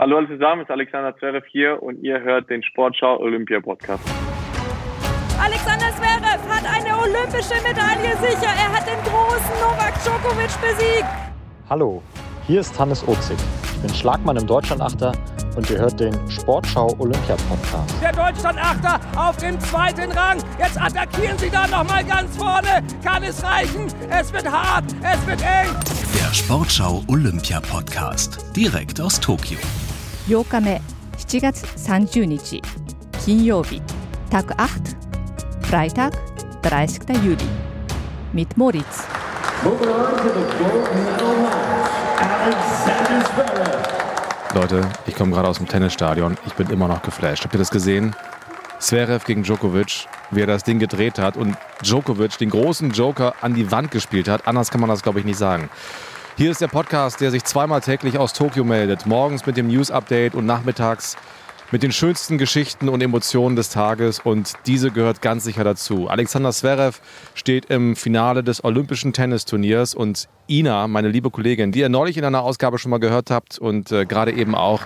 Hallo alle zusammen, es ist Alexander Zverev hier und ihr hört den Sportschau Olympia Podcast. Alexander Zverev hat eine olympische Medaille sicher. Er hat den großen Novak Djokovic besiegt. Hallo, hier ist Hannes Ozig. Ich bin Schlagmann im Deutschlandachter und ihr hört den Sportschau Olympia Podcast. Der Deutschlandachter auf dem zweiten Rang. Jetzt attackieren sie da noch mal ganz vorne. Kann es reichen? Es wird hart, es wird eng. Der Sportschau Olympia Podcast direkt aus Tokio. 8日目7月30日金曜日Tag 8 Freitag 30. Juli mit Moritz. Leute, ich komme gerade aus dem Tennisstadion. Ich bin immer noch geflasht. Habt ihr das gesehen? Zverev gegen Djokovic, wie er das Ding gedreht hat und Djokovic den großen Joker an die Wand gespielt hat. Anders kann man das, glaube ich, nicht sagen. Hier ist der Podcast, der sich zweimal täglich aus Tokio meldet. Morgens mit dem News-Update und nachmittags mit den schönsten Geschichten und Emotionen des Tages und diese gehört ganz sicher dazu. Alexander Zverev steht im Finale des Olympischen Tennisturniers und Ina, meine liebe Kollegin, die ihr neulich in einer Ausgabe schon mal gehört habt und äh, gerade eben auch,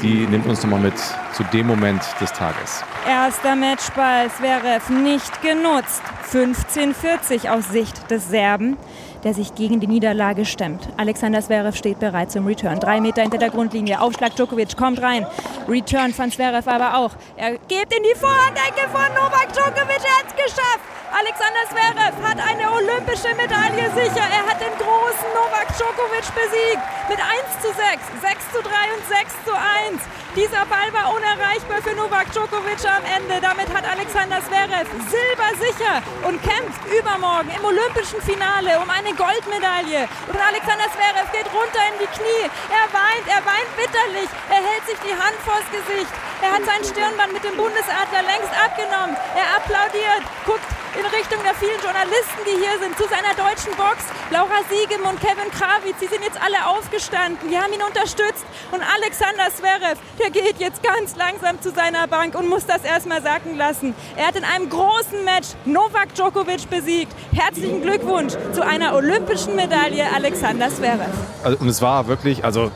die nimmt uns nochmal mit zu dem Moment des Tages. Erster Matchball Zverev nicht genutzt. 15:40 aus Sicht des Serben der sich gegen die Niederlage stemmt. Alexander Zverev steht bereit zum Return. Drei Meter hinter der Grundlinie. Aufschlag Djokovic kommt rein. Return von Zverev aber auch. Er geht in die Vorhandecke von Novak Djokovic. Er hat es geschafft. Alexander Zverev hat eine olympische Medaille sicher. Er hat den großen Novak Djokovic besiegt. Mit 1 zu 6, 6 zu 3 und 6 zu 1. Dieser Ball war unerreichbar für Novak Djokovic am Ende. Damit hat Alexander Zverev Silber sicher und kämpft übermorgen im olympischen Finale um eine Goldmedaille. Und Alexander Zverev geht runter in die Knie. Er weint, er weint bitterlich. Er hält sich die Hand vors Gesicht. Er hat sein Stirnband mit dem Bundesadler längst abgenommen. Er applaudiert, guckt in Richtung der vielen Journalisten, die hier sind, zu seiner deutschen Box. Laura Siegem und Kevin Krawitz, sie sind jetzt alle aufgestanden. Die haben ihn unterstützt. Und Alexander Zverev, der geht jetzt ganz langsam zu seiner Bank und muss das erstmal sacken lassen. Er hat in einem großen Match Novak Djokovic besiegt. Herzlichen Glückwunsch zu einer olympischen Medaille, Alexander Zverev. Also, und es war wirklich, also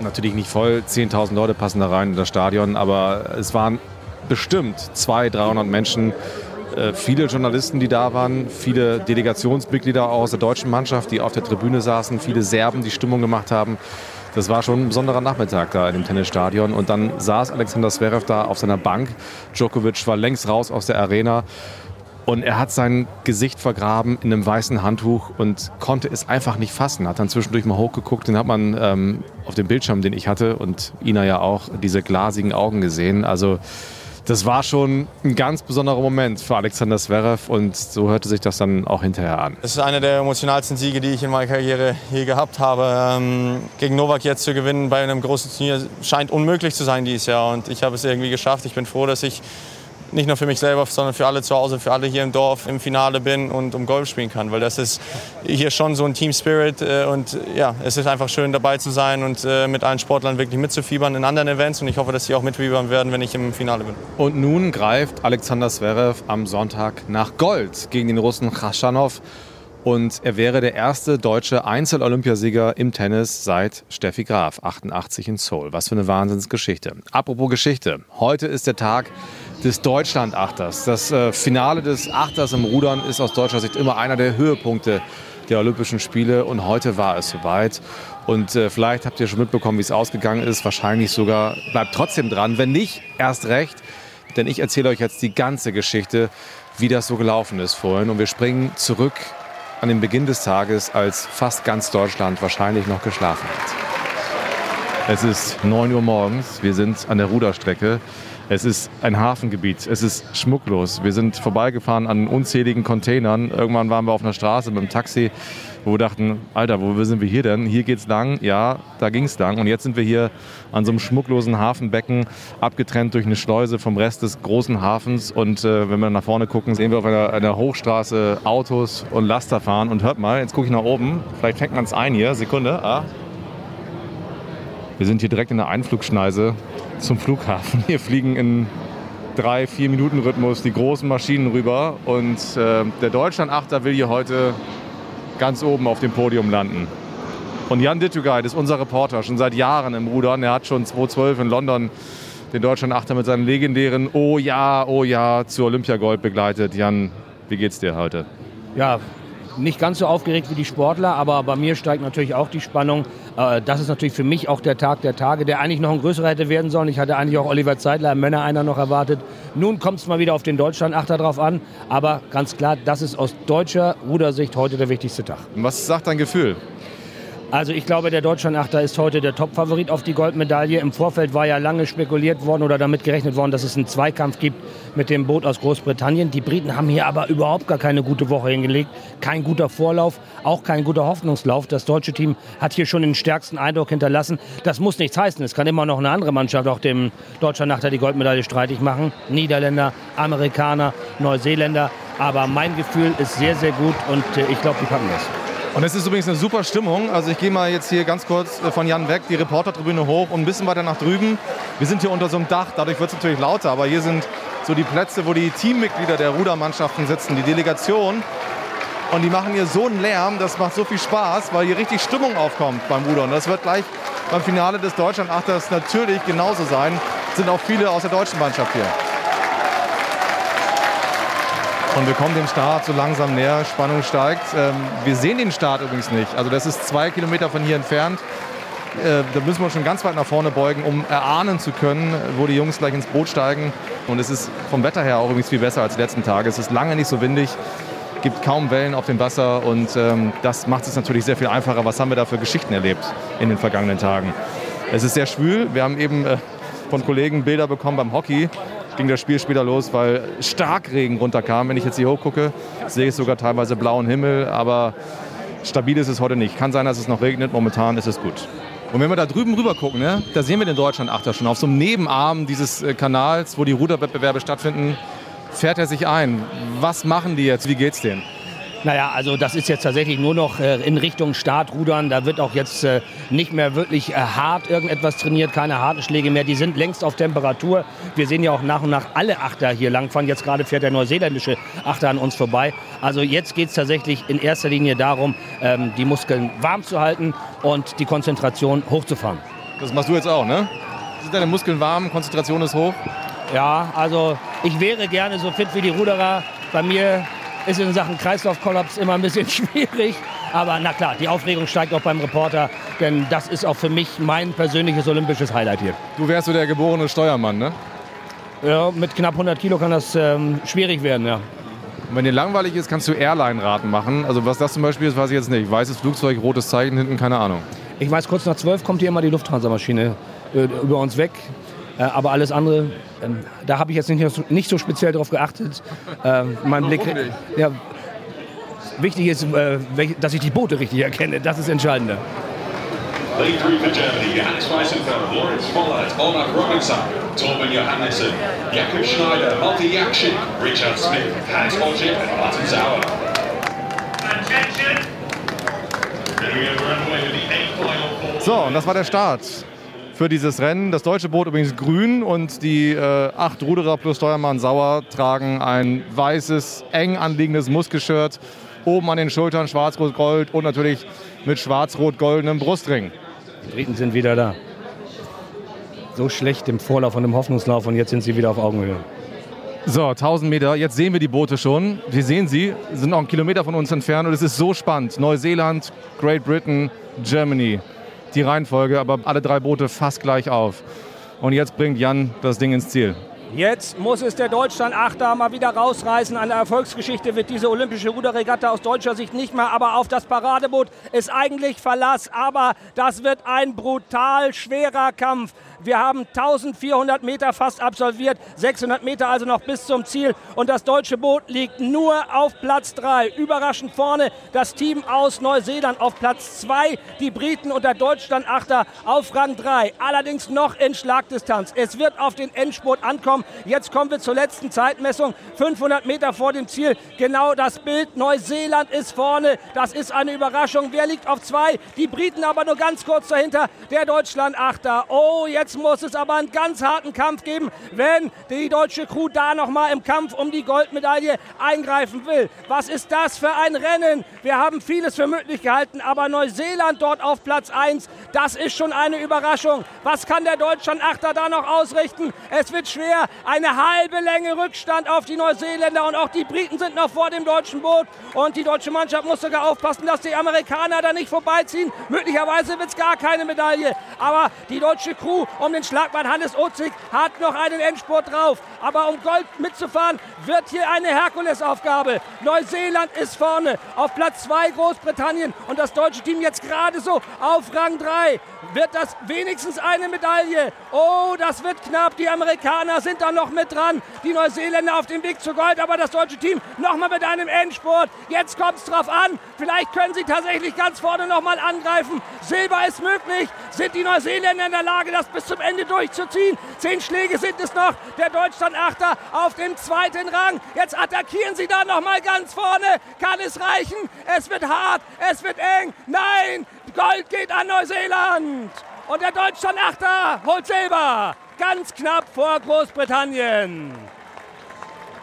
natürlich nicht voll, 10.000 Leute passen da rein in das Stadion, aber es waren bestimmt 200, 300 Menschen. Äh, viele Journalisten, die da waren, viele Delegationsmitglieder aus der deutschen Mannschaft, die auf der Tribüne saßen, viele Serben, die Stimmung gemacht haben. Das war schon ein besonderer Nachmittag da in dem Tennisstadion. Und dann saß Alexander Zverev da auf seiner Bank. Djokovic war längst raus aus der Arena. Und er hat sein Gesicht vergraben in einem weißen Handtuch und konnte es einfach nicht fassen. Hat dann zwischendurch mal hochgeguckt, den hat man ähm, auf dem Bildschirm, den ich hatte und Ina ja auch, diese glasigen Augen gesehen. Also das war schon ein ganz besonderer Moment für Alexander Zverev und so hörte sich das dann auch hinterher an. Das ist einer der emotionalsten Siege, die ich in meiner Karriere je gehabt habe. Ähm, gegen Novak jetzt zu gewinnen bei einem großen Turnier scheint unmöglich zu sein dieses Jahr und ich habe es irgendwie geschafft. Ich bin froh, dass ich nicht nur für mich selber, sondern für alle zu Hause, für alle hier im Dorf im Finale bin und um Golf spielen kann. Weil das ist hier schon so ein Team Spirit äh, und ja, es ist einfach schön dabei zu sein und äh, mit allen Sportlern wirklich mitzufiebern in anderen Events und ich hoffe, dass sie auch mitfiebern werden, wenn ich im Finale bin. Und nun greift Alexander Zverev am Sonntag nach Gold gegen den Russen Khachanov. Und er wäre der erste deutsche Einzel-Olympiasieger im Tennis seit Steffi Graf, 88 in Seoul. Was für eine Wahnsinnsgeschichte. Apropos Geschichte. Heute ist der Tag des Deutschland-Achters. Das äh, Finale des Achters im Rudern ist aus deutscher Sicht immer einer der Höhepunkte der Olympischen Spiele. Und heute war es soweit. Und äh, vielleicht habt ihr schon mitbekommen, wie es ausgegangen ist. Wahrscheinlich sogar bleibt trotzdem dran. Wenn nicht, erst recht. Denn ich erzähle euch jetzt die ganze Geschichte, wie das so gelaufen ist vorhin. Und wir springen zurück an den Beginn des Tages, als fast ganz Deutschland wahrscheinlich noch geschlafen hat. Es ist 9 Uhr morgens, wir sind an der Ruderstrecke. Es ist ein Hafengebiet, es ist schmucklos. Wir sind vorbeigefahren an unzähligen Containern. Irgendwann waren wir auf einer Straße mit dem Taxi, wo wir dachten, Alter, wo sind wir hier denn? Hier geht's lang. Ja, da ging's lang. Und jetzt sind wir hier an so einem schmucklosen Hafenbecken, abgetrennt durch eine Schleuse vom Rest des großen Hafens. Und äh, wenn wir nach vorne gucken, sehen wir auf einer, einer Hochstraße Autos und Laster fahren. Und hört mal, jetzt gucke ich nach oben. Vielleicht fängt man es ein hier. Sekunde. Ah. Wir sind hier direkt in der Einflugschneise zum Flughafen. Hier fliegen in drei, vier Minuten Rhythmus die großen Maschinen rüber und äh, der Deutschland-Achter will hier heute ganz oben auf dem Podium landen. Und Jan Dittugait ist unser Reporter, schon seit Jahren im Rudern. Er hat schon 2012 in London den Deutschland-Achter mit seinem legendären Oh ja, oh ja zu Olympiagold begleitet. Jan, wie geht's dir heute? Ja, nicht ganz so aufgeregt wie die Sportler, aber bei mir steigt natürlich auch die Spannung. Äh, das ist natürlich für mich auch der Tag der Tage, der eigentlich noch ein größerer hätte werden sollen. Ich hatte eigentlich auch Oliver Zeitler im Männer einer noch erwartet. Nun kommt es mal wieder auf den Deutschland-Achter drauf an. Aber ganz klar, das ist aus deutscher Rudersicht heute der wichtigste Tag. Was sagt dein Gefühl? Also ich glaube, der Deutschlandachter ist heute der Topfavorit auf die Goldmedaille. Im Vorfeld war ja lange spekuliert worden oder damit gerechnet worden, dass es einen Zweikampf gibt mit dem Boot aus Großbritannien. Die Briten haben hier aber überhaupt gar keine gute Woche hingelegt. Kein guter Vorlauf, auch kein guter Hoffnungslauf. Das deutsche Team hat hier schon den stärksten Eindruck hinterlassen. Das muss nichts heißen. Es kann immer noch eine andere Mannschaft auch dem Deutschlandachter die Goldmedaille streitig machen. Niederländer, Amerikaner, Neuseeländer. Aber mein Gefühl ist sehr, sehr gut und äh, ich glaube, die packen das. Und es ist übrigens eine super Stimmung. Also ich gehe mal jetzt hier ganz kurz äh, von Jan weg, die Reportertribüne hoch und ein bisschen weiter nach drüben. Wir sind hier unter so einem Dach, dadurch wird es natürlich lauter, aber hier sind so die Plätze, wo die Teammitglieder der Rudermannschaften sitzen, die Delegation. Und die machen hier so einen Lärm, das macht so viel Spaß, weil hier richtig Stimmung aufkommt beim Rudern. Das wird gleich beim Finale des Deutschlandachters natürlich genauso sein. Es sind auch viele aus der deutschen Mannschaft hier. Und wir kommen dem Start so langsam näher, Spannung steigt. Ähm, wir sehen den Start übrigens nicht. Also das ist zwei Kilometer von hier entfernt. Äh, da müssen wir schon ganz weit nach vorne beugen, um erahnen zu können, wo die Jungs gleich ins Boot steigen. Und es ist vom Wetter her auch übrigens viel besser als die letzten Tage. Es ist lange nicht so windig, gibt kaum Wellen auf dem Wasser und ähm, das macht es natürlich sehr viel einfacher. Was haben wir da für Geschichten erlebt in den vergangenen Tagen? Es ist sehr schwül. Wir haben eben äh, von Kollegen Bilder bekommen beim Hockey ging das Spiel später los, weil Starkregen runterkam. Wenn ich jetzt hier hochgucke, sehe ich sogar teilweise blauen Himmel, aber stabil ist es heute nicht. Kann sein, dass es noch regnet, momentan ist es gut. Und wenn wir da drüben rüber gucken, ne, da sehen wir den Deutschland-Achter schon. Auf so einem Nebenarm dieses äh, Kanals, wo die Ruderwettbewerbe stattfinden, fährt er sich ein. Was machen die jetzt? Wie geht's denen? Naja, also das ist jetzt tatsächlich nur noch äh, in Richtung Startrudern. Da wird auch jetzt äh, nicht mehr wirklich äh, hart irgendetwas trainiert, keine harten Schläge mehr. Die sind längst auf Temperatur. Wir sehen ja auch nach und nach alle Achter hier langfahren. Jetzt gerade fährt der neuseeländische Achter an uns vorbei. Also jetzt geht es tatsächlich in erster Linie darum, ähm, die Muskeln warm zu halten und die Konzentration hochzufahren. Das machst du jetzt auch, ne? Sind deine Muskeln warm, Konzentration ist hoch? Ja, also ich wäre gerne so fit wie die Ruderer. Bei mir ist in Sachen Kreislaufkollaps immer ein bisschen schwierig. Aber na klar, die Aufregung steigt auch beim Reporter, denn das ist auch für mich mein persönliches olympisches Highlight hier. Du wärst so der geborene Steuermann, ne? Ja, mit knapp 100 Kilo kann das ähm, schwierig werden, ja. Und wenn dir langweilig ist, kannst du Airline-Raten machen. Also was das zum Beispiel ist, weiß ich jetzt nicht. Weißes Flugzeug, rotes Zeichen hinten, keine Ahnung. Ich weiß, kurz nach 12 kommt hier immer die Lufthansa-Maschine äh, über uns weg. Äh, aber alles andere, ähm, da habe ich jetzt nicht, nicht, so speziell drauf geachtet. Äh, mein Blick, ja, wichtig ist, äh, dass ich die Boote richtig erkenne. Das ist entscheidender. Lead through for Germany, Johannes Weissenfeld, Lawrence Vollert, Olaf Robinson, Torben Johannesson, Jakob Schneider, Malte Jakschen, Richard Smith, Hans Ojip und Martin Sauer. So, und das war der Start für dieses Rennen. Das deutsche Boot übrigens grün und die äh, acht Ruderer plus Steuermann Sauer tragen ein weißes, eng anliegendes Muskelshirt. Oben an den Schultern schwarz-rot-gold und natürlich mit schwarz-rot-goldenem Brustring. Die Briten sind wieder da. So schlecht im Vorlauf und im Hoffnungslauf und jetzt sind sie wieder auf Augenhöhe. So, 1000 Meter, jetzt sehen wir die Boote schon. Wir sehen sie, sind noch einen Kilometer von uns entfernt und es ist so spannend. Neuseeland, Great Britain, Germany die Reihenfolge, aber alle drei Boote fast gleich auf. Und jetzt bringt Jan das Ding ins Ziel. Jetzt muss es der Deutschland-Achter mal wieder rausreißen. Der Erfolgsgeschichte wird diese olympische Ruderregatta aus deutscher Sicht nicht mehr, aber auf das Paradeboot ist eigentlich Verlass. Aber das wird ein brutal schwerer Kampf. Wir haben 1400 Meter fast absolviert, 600 Meter also noch bis zum Ziel. Und das deutsche Boot liegt nur auf Platz 3. Überraschend vorne das Team aus Neuseeland auf Platz 2. Die Briten und der Deutschland-Achter auf Rang 3. Allerdings noch in Schlagdistanz. Es wird auf den Endspurt ankommen. Jetzt kommen wir zur letzten Zeitmessung. 500 Meter vor dem Ziel. Genau das Bild. Neuseeland ist vorne. Das ist eine Überraschung. Wer liegt auf 2? Die Briten aber nur ganz kurz dahinter. Der Deutschland-Achter. Oh, jetzt Jetzt muss es aber einen ganz harten Kampf geben, wenn die deutsche Crew da nochmal im Kampf um die Goldmedaille eingreifen will. Was ist das für ein Rennen? Wir haben vieles für möglich gehalten, aber Neuseeland dort auf Platz 1, das ist schon eine Überraschung. Was kann der Deutschland-Achter da noch ausrichten? Es wird schwer. Eine halbe Länge Rückstand auf die Neuseeländer und auch die Briten sind noch vor dem deutschen Boot. Und die deutsche Mannschaft muss sogar aufpassen, dass die Amerikaner da nicht vorbeiziehen. Möglicherweise wird es gar keine Medaille. Aber die deutsche Crew um den Schlagmann Hannes Ozig hat noch einen Endspurt drauf. Aber um Gold mitzufahren, wird hier eine Herkulesaufgabe. Neuseeland ist vorne. Auf Platz 2 Großbritannien und das deutsche Team jetzt gerade so auf Rang 3. Wird das wenigstens eine Medaille? Oh, das wird knapp. Die Amerikaner sind da noch mit dran. Die Neuseeländer auf dem Weg zu Gold, aber das deutsche Team nochmal mit einem Endspurt. Jetzt kommt es drauf an. Vielleicht können sie tatsächlich ganz vorne nochmal angreifen. Silber ist möglich. Sind die Neuseeländer in der Lage, das bis zum Ende durchzuziehen? Zehn Schläge sind es noch. Der Deutschland-Achter auf dem zweiten Rang. Jetzt attackieren sie da nochmal ganz vorne. Kann es reichen? Es wird hart. Es wird eng. Nein, Gold geht an Neuseeland. Und der Deutschland-Achter holt Silber. Ganz knapp vor Großbritannien.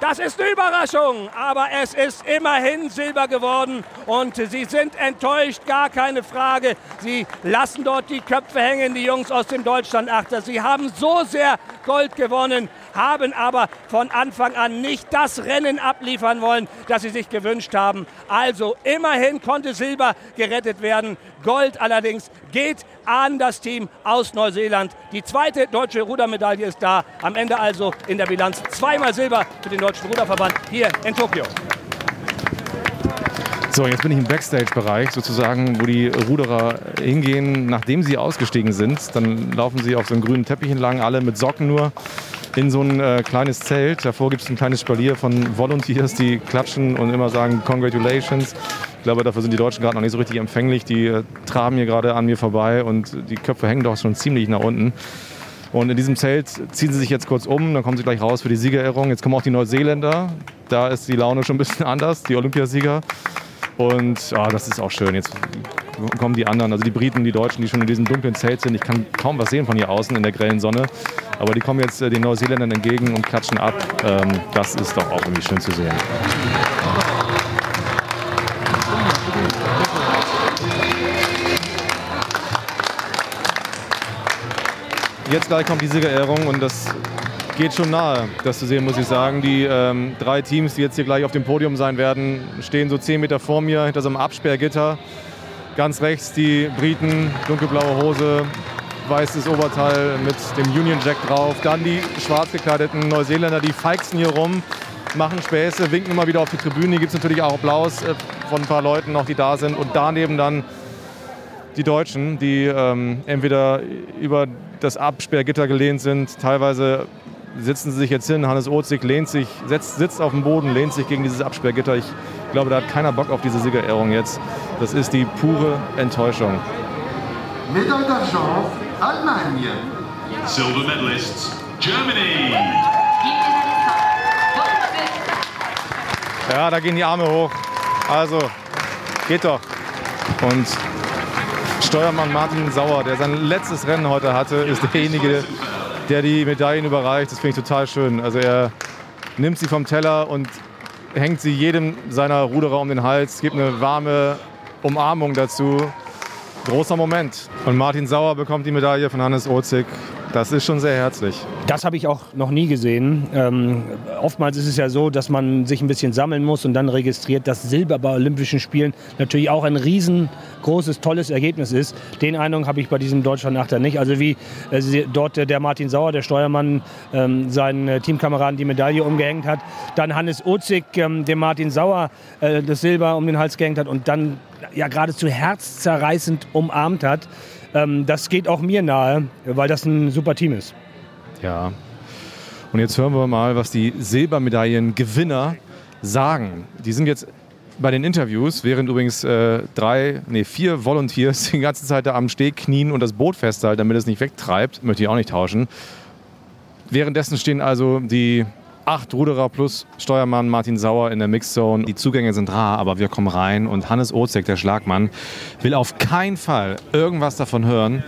Das ist eine Überraschung, aber es ist immerhin Silber geworden und sie sind enttäuscht, gar keine Frage. Sie lassen dort die Köpfe hängen, die Jungs aus dem Deutschland-Achter. Sie haben so sehr Gold gewonnen, haben aber von Anfang an nicht das Rennen abliefern wollen, das sie sich gewünscht haben. Also immerhin konnte Silber gerettet werden. Gold allerdings geht an das Team aus Neuseeland. Die zweite deutsche Rudermedaille ist da. Am Ende also in der Bilanz zweimal Silber für den Deutschen Ruderverband hier in Tokio. So, jetzt bin ich im Backstage-Bereich sozusagen, wo die Ruderer hingehen, nachdem sie ausgestiegen sind. Dann laufen sie auf so einen grünen Teppich entlang, alle mit Socken nur, in so ein äh, kleines Zelt. Davor gibt es ein kleines Spalier von Volunteers, die klatschen und immer sagen Congratulations. Ich glaube, dafür sind die Deutschen gerade noch nicht so richtig empfänglich. Die äh, traben hier gerade an mir vorbei und die Köpfe hängen doch schon ziemlich nach unten. Und in diesem Zelt ziehen sie sich jetzt kurz um, dann kommen sie gleich raus für die Siegerehrung. Jetzt kommen auch die Neuseeländer. Da ist die Laune schon ein bisschen anders, die Olympiasieger. Und ja, das ist auch schön. Jetzt kommen die anderen, also die Briten, die Deutschen, die schon in diesem dunklen Zelt sind. Ich kann kaum was sehen von hier außen in der grellen Sonne. Aber die kommen jetzt äh, den Neuseeländern entgegen und klatschen ab. Ähm, das ist doch auch irgendwie schön zu sehen. Jetzt gleich kommt die Siegerehrung und das geht schon nahe, das zu sehen, muss ich sagen. Die ähm, drei Teams, die jetzt hier gleich auf dem Podium sein werden, stehen so zehn Meter vor mir hinter so einem Absperrgitter. Ganz rechts die Briten, dunkelblaue Hose, weißes Oberteil mit dem Union Jack drauf. Dann die schwarz gekleideten Neuseeländer, die feixen hier rum, machen Späße, winken immer wieder auf die Tribüne. Hier gibt es natürlich auch Applaus äh, von ein paar Leuten noch, die da sind. Und daneben dann die Deutschen, die ähm, entweder über das Absperrgitter gelehnt sind, teilweise sitzen sie sich jetzt hin. Hannes Ozig lehnt sich, setzt, sitzt auf dem Boden, lehnt sich gegen dieses Absperrgitter. Ich glaube, da hat keiner Bock auf diese Siegerehrung jetzt. Das ist die pure Enttäuschung. Médaille d'argent, Allemagne. Silver medalists, Germany. Ja, da gehen die Arme hoch. Also, geht doch. Und Steuermann Martin Sauer, der sein letztes Rennen heute hatte, ist derjenige, der die Medaillen überreicht. Das finde ich total schön. Also er nimmt sie vom Teller und hängt sie jedem seiner Ruderer um den Hals, gibt eine warme Umarmung dazu. Großer Moment. Und Martin Sauer bekommt die Medaille von Hannes Ozig. Das ist schon sehr herzlich. Das habe ich auch noch nie gesehen. Ähm, oftmals ist es ja so, dass man sich ein bisschen sammeln muss und dann registriert, dass Silber bei Olympischen Spielen natürlich auch ein riesengroßes, tolles Ergebnis ist. Den Eindruck habe ich bei diesem Deutschland-Achter nicht. Also wie äh, dort der Martin Sauer, der Steuermann, ähm, seinen äh, Teamkameraden die Medaille umgehängt hat. Dann Hannes Ozig, ähm, dem Martin Sauer, äh, das Silber um den Hals gehängt hat und dann ja geradezu herzzerreißend umarmt hat. Ähm, das geht auch mir nahe, weil das ein super Team ist. Ja. Und jetzt hören wir mal, was die Silbermedaillengewinner sagen. Die sind jetzt bei den Interviews, während übrigens äh, drei, nee, vier Volunteers die ganze Zeit da am Steg knien und das Boot festhalten, damit es nicht wegtreibt, möchte ich auch nicht tauschen. Währenddessen stehen also die acht Ruderer plus Steuermann Martin Sauer in der Mixzone. Die Zugänge sind rar, aber wir kommen rein und Hannes Ozek, der Schlagmann, will auf keinen Fall irgendwas davon hören,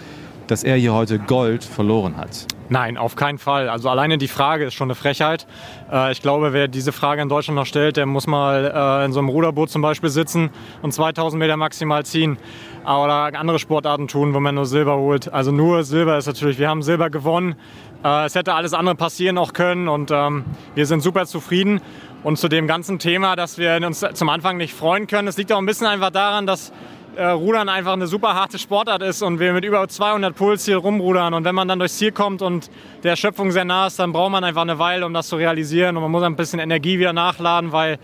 dass er hier heute Gold verloren hat. Nein, auf keinen Fall. Also alleine die Frage ist schon eine Frechheit. Äh, ich glaube, wer diese Frage in Deutschland noch stellt, der muss mal äh, in so einem Ruderboot zum Beispiel sitzen und 2000 Meter maximal ziehen. Oder andere Sportarten tun, wo man nur Silber holt. Also nur Silber ist natürlich, wir haben Silber gewonnen. Äh, es hätte alles andere passieren auch können und ähm, wir sind super zufrieden. Und zu dem ganzen Thema, dass wir uns zum Anfang nicht freuen können, das liegt auch ein bisschen einfach daran, dass äh, Rudern einfach eine super harte Sportart ist und wir mit über 200 Puls hier rumrudern. Und wenn man dann durchs Ziel kommt und der Erschöpfung sehr nah ist, dann braucht man einfach eine Weile, um das zu realisieren. Und man muss ein bisschen Energie wieder nachladen, weil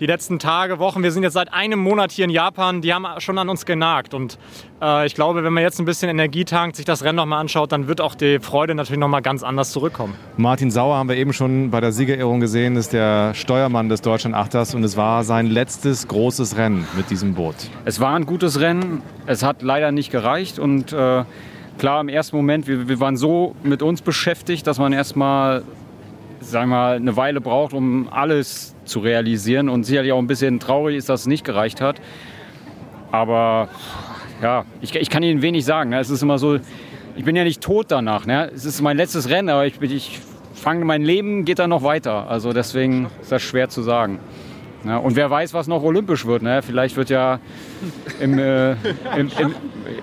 die letzten Tage, Wochen. Wir sind jetzt seit einem Monat hier in Japan, die haben schon an uns genagt. Und äh, ich glaube, wenn man jetzt ein bisschen Energie tankt, sich das Rennen nochmal anschaut, dann wird auch die Freude natürlich nochmal ganz anders zurückkommen. Martin Sauer haben wir eben schon bei der Siegerehrung gesehen, ist der Steuermann des Deutschland Achters und es war sein letztes großes Rennen mit diesem Boot. Es war ein gutes Rennen, es hat leider nicht gereicht und äh, klar im ersten Moment, wir, wir waren so mit uns beschäftigt, dass man erstmal sagen wir mal, eine Weile braucht, um alles zu realisieren. Und sicherlich auch ein bisschen traurig ist, dass es nicht gereicht hat. Aber ja, ich, ich kann Ihnen wenig sagen. Ne? Es ist immer so, ich bin ja nicht tot danach. Ne? Es ist mein letztes Rennen, aber ich, ich fange mein Leben geht dann noch weiter. Also deswegen ist das schwer zu sagen. Ja, und wer weiß, was noch olympisch wird. Ne? Vielleicht wird ja im, äh, im, im,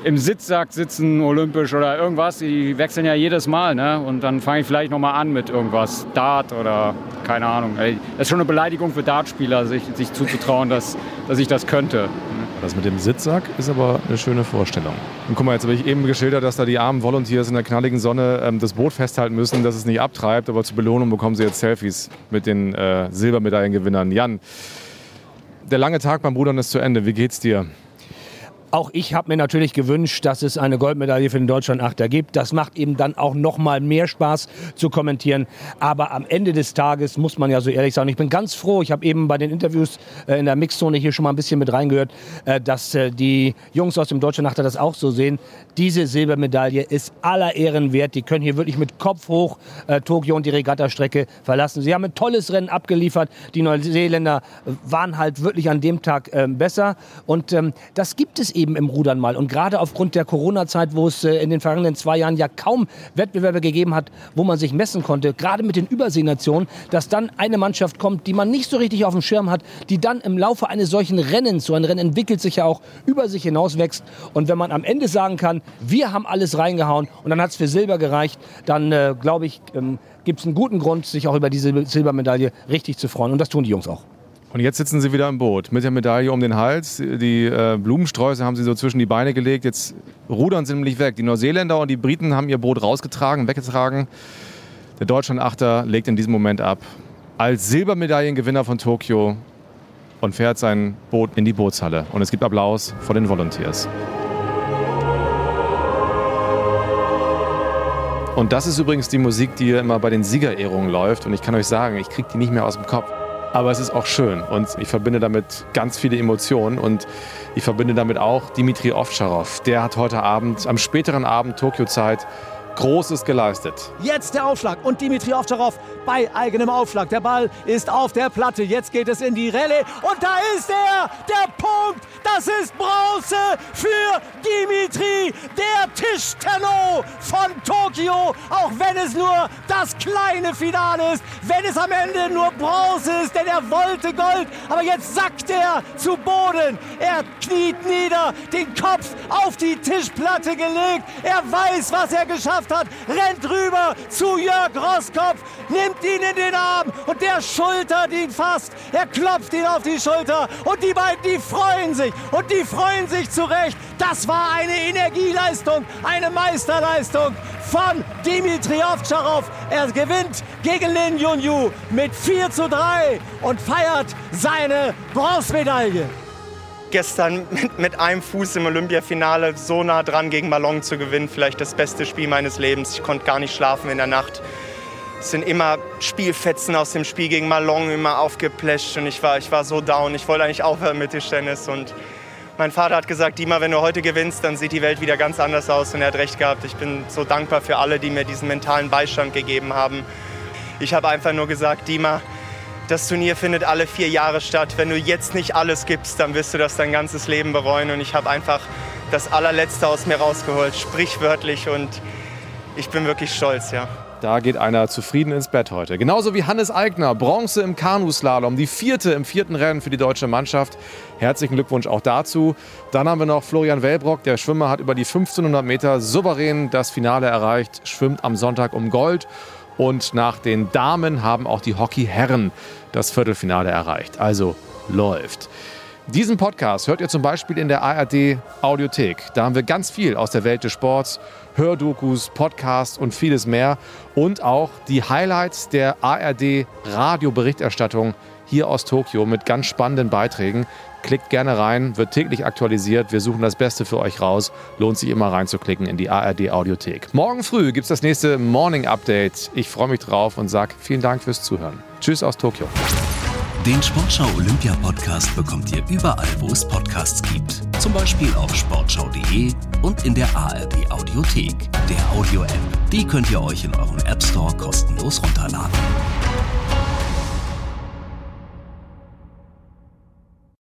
im, Sitzsack sitzen olympisch oder irgendwas. Die wechseln ja jedes Mal. Ne? Und dann fange ich vielleicht noch mal an mit irgendwas. Dart oder keine Ahnung. Das ist schon eine Beleidigung für Dartspieler, sich, sich zuzutrauen, dass, dass ich das könnte. Das mit dem Sitzsack ist aber eine schöne Vorstellung. Und guck mal, jetzt habe ich eben geschildert, dass da die armen Volunteers in der knalligen Sonne ähm, das Boot festhalten müssen, dass es nicht abtreibt. Aber zur Belohnung bekommen sie jetzt Selfies mit den äh, Silbermedaillengewinnern. Jan, der lange Tag beim Rudern ist zu Ende. Wie geht's dir? Auch ich habe mir natürlich gewünscht, dass es eine Goldmedaille für den Deutschland-Achter gibt. Das macht eben dann auch noch mal mehr Spaß zu kommentieren. Aber am Ende des Tages muss man ja so ehrlich sein. Ich bin ganz froh. Ich habe eben bei den Interviews äh, in der Mixzone hier schon mal ein bisschen mit reingehört, äh, dass äh, die Jungs aus dem Deutschland-Achter das auch so sehen. Diese Silbermedaille ist aller Ehren wert. Die können hier wirklich mit Kopf hoch Tokio und die Regattastrecke verlassen. Sie haben ein tolles Rennen abgeliefert. Die Neuseeländer waren halt wirklich an dem Tag besser. Und ähm, das gibt es eben eben im Rudern mal. Und gerade aufgrund der Corona-Zeit, wo es äh, in den vergangenen zwei Jahren ja kaum Wettbewerbe gegeben hat, wo man sich messen konnte, gerade mit den Überseenationen, dass dann eine Mannschaft kommt, die man nicht so richtig auf dem Schirm hat, die dann im Laufe eines solchen Rennens, so ein Rennen entwickelt sich ja auch, über sich hinauswächst. Und wenn man am Ende sagen kann, wir haben alles reingehauen und dann hat es für Silber gereicht, dann äh, glaube ich, ähm, gibt es einen guten Grund, sich auch über diese Silbermedaille richtig zu freuen. Und das tun die Jungs auch. Und jetzt sitzen sie wieder im Boot mit der Medaille um den Hals. Die äh, Blumensträuße haben sie so zwischen die Beine gelegt. Jetzt rudern sie nämlich weg. Die Neuseeländer und die Briten haben ihr Boot rausgetragen, weggetragen. Der Deutschland-Achter legt in diesem Moment ab. Als Silbermedaillengewinner von Tokio und fährt sein Boot in die Bootshalle. Und es gibt Applaus vor den Volunteers. Und das ist übrigens die Musik, die immer bei den Siegerehrungen läuft. Und ich kann euch sagen, ich kriege die nicht mehr aus dem Kopf aber es ist auch schön und ich verbinde damit ganz viele Emotionen und ich verbinde damit auch Dimitri Ovtcharov. Der hat heute Abend, am späteren Abend Tokio-Zeit, Großes geleistet. Jetzt der Aufschlag und Dimitri Ovtcharov bei eigenem Aufschlag. Der Ball ist auf der Platte. Jetzt geht es in die Rallye und da ist er, der Punkt. Das ist Bronze für Dimitri, der Tischtenno von Tokio. Auch wenn es nur das kleine Finale ist, wenn es am Ende nur Bronze ist, denn er wollte Gold. Aber jetzt sackt er zu Boden. Er kniet nieder, den Kopf auf die Tischplatte gelegt. Er weiß, was er geschafft hat, rennt rüber zu Jörg Roskopf, nimmt ihn in den Arm und der schultert ihn fast. Er klopft ihn auf die Schulter und die beiden, die freuen sich und die freuen sich zurecht. Das war eine Energieleistung, eine Meisterleistung von Dimitri Ovtcharov. Er gewinnt gegen Lin Yunyu mit 4 zu 3 und feiert seine Bronzemedaille gestern mit, mit, einem Fuß im Olympiafinale so nah dran gegen Malong zu gewinnen. Vielleicht das beste Spiel meines Lebens. Ich konnte gar nicht schlafen in der Nacht. Es sind immer Spielfetzen aus dem Spiel gegen Malong immer aufgepläscht und ich war, ich war so down. Ich wollte eigentlich aufhören mit Tischtennis und mein Vater hat gesagt, Dima, wenn du heute gewinnst, dann sieht die Welt wieder ganz anders aus und er hat recht gehabt. Ich bin so dankbar für alle, die mir diesen mentalen Beistand gegeben haben. Ich habe einfach nur gesagt, Dima, das Turnier findet alle vier Jahre statt. Wenn du jetzt nicht alles gibst, dann wirst du das dein ganzes Leben bereuen. Und ich habe einfach das allerletzte aus mir rausgeholt, sprichwörtlich. Und ich bin wirklich stolz, ja. Da geht einer zufrieden ins Bett heute. Genauso wie Hannes Eigner, Bronze im Kanuslalom, die vierte im vierten Rennen für die deutsche Mannschaft. Herzlichen Glückwunsch auch dazu. Dann haben wir noch Florian Wellbrock, der Schwimmer hat über die 1500 Meter souverän das Finale erreicht, schwimmt am Sonntag um Gold. Und nach den Damen haben auch die Hockeyherren das Viertelfinale erreicht. Also läuft. Diesen Podcast hört ihr zum Beispiel in der ARD Audiothek. Da haben wir ganz viel aus der Welt des Sports, Hördokus, Podcasts und vieles mehr. Und auch die Highlights der ARD Radioberichterstattung hier aus Tokio mit ganz spannenden Beiträgen. Klickt gerne rein, wird täglich aktualisiert. Wir suchen das Beste für euch raus. Lohnt sich immer reinzuklicken in die ARD Audiothek. Morgen früh gibt es das nächste Morning Update. Ich freue mich drauf und sage vielen Dank fürs Zuhören. Tschüss aus Tokio. Den Sportschau Olympia Podcast bekommt ihr überall, wo es Podcasts gibt. Zum Beispiel auf sportschau.de und in der ARD Audiothek, der Audio-App. Die könnt ihr euch in eurem App Store kostenlos runterladen.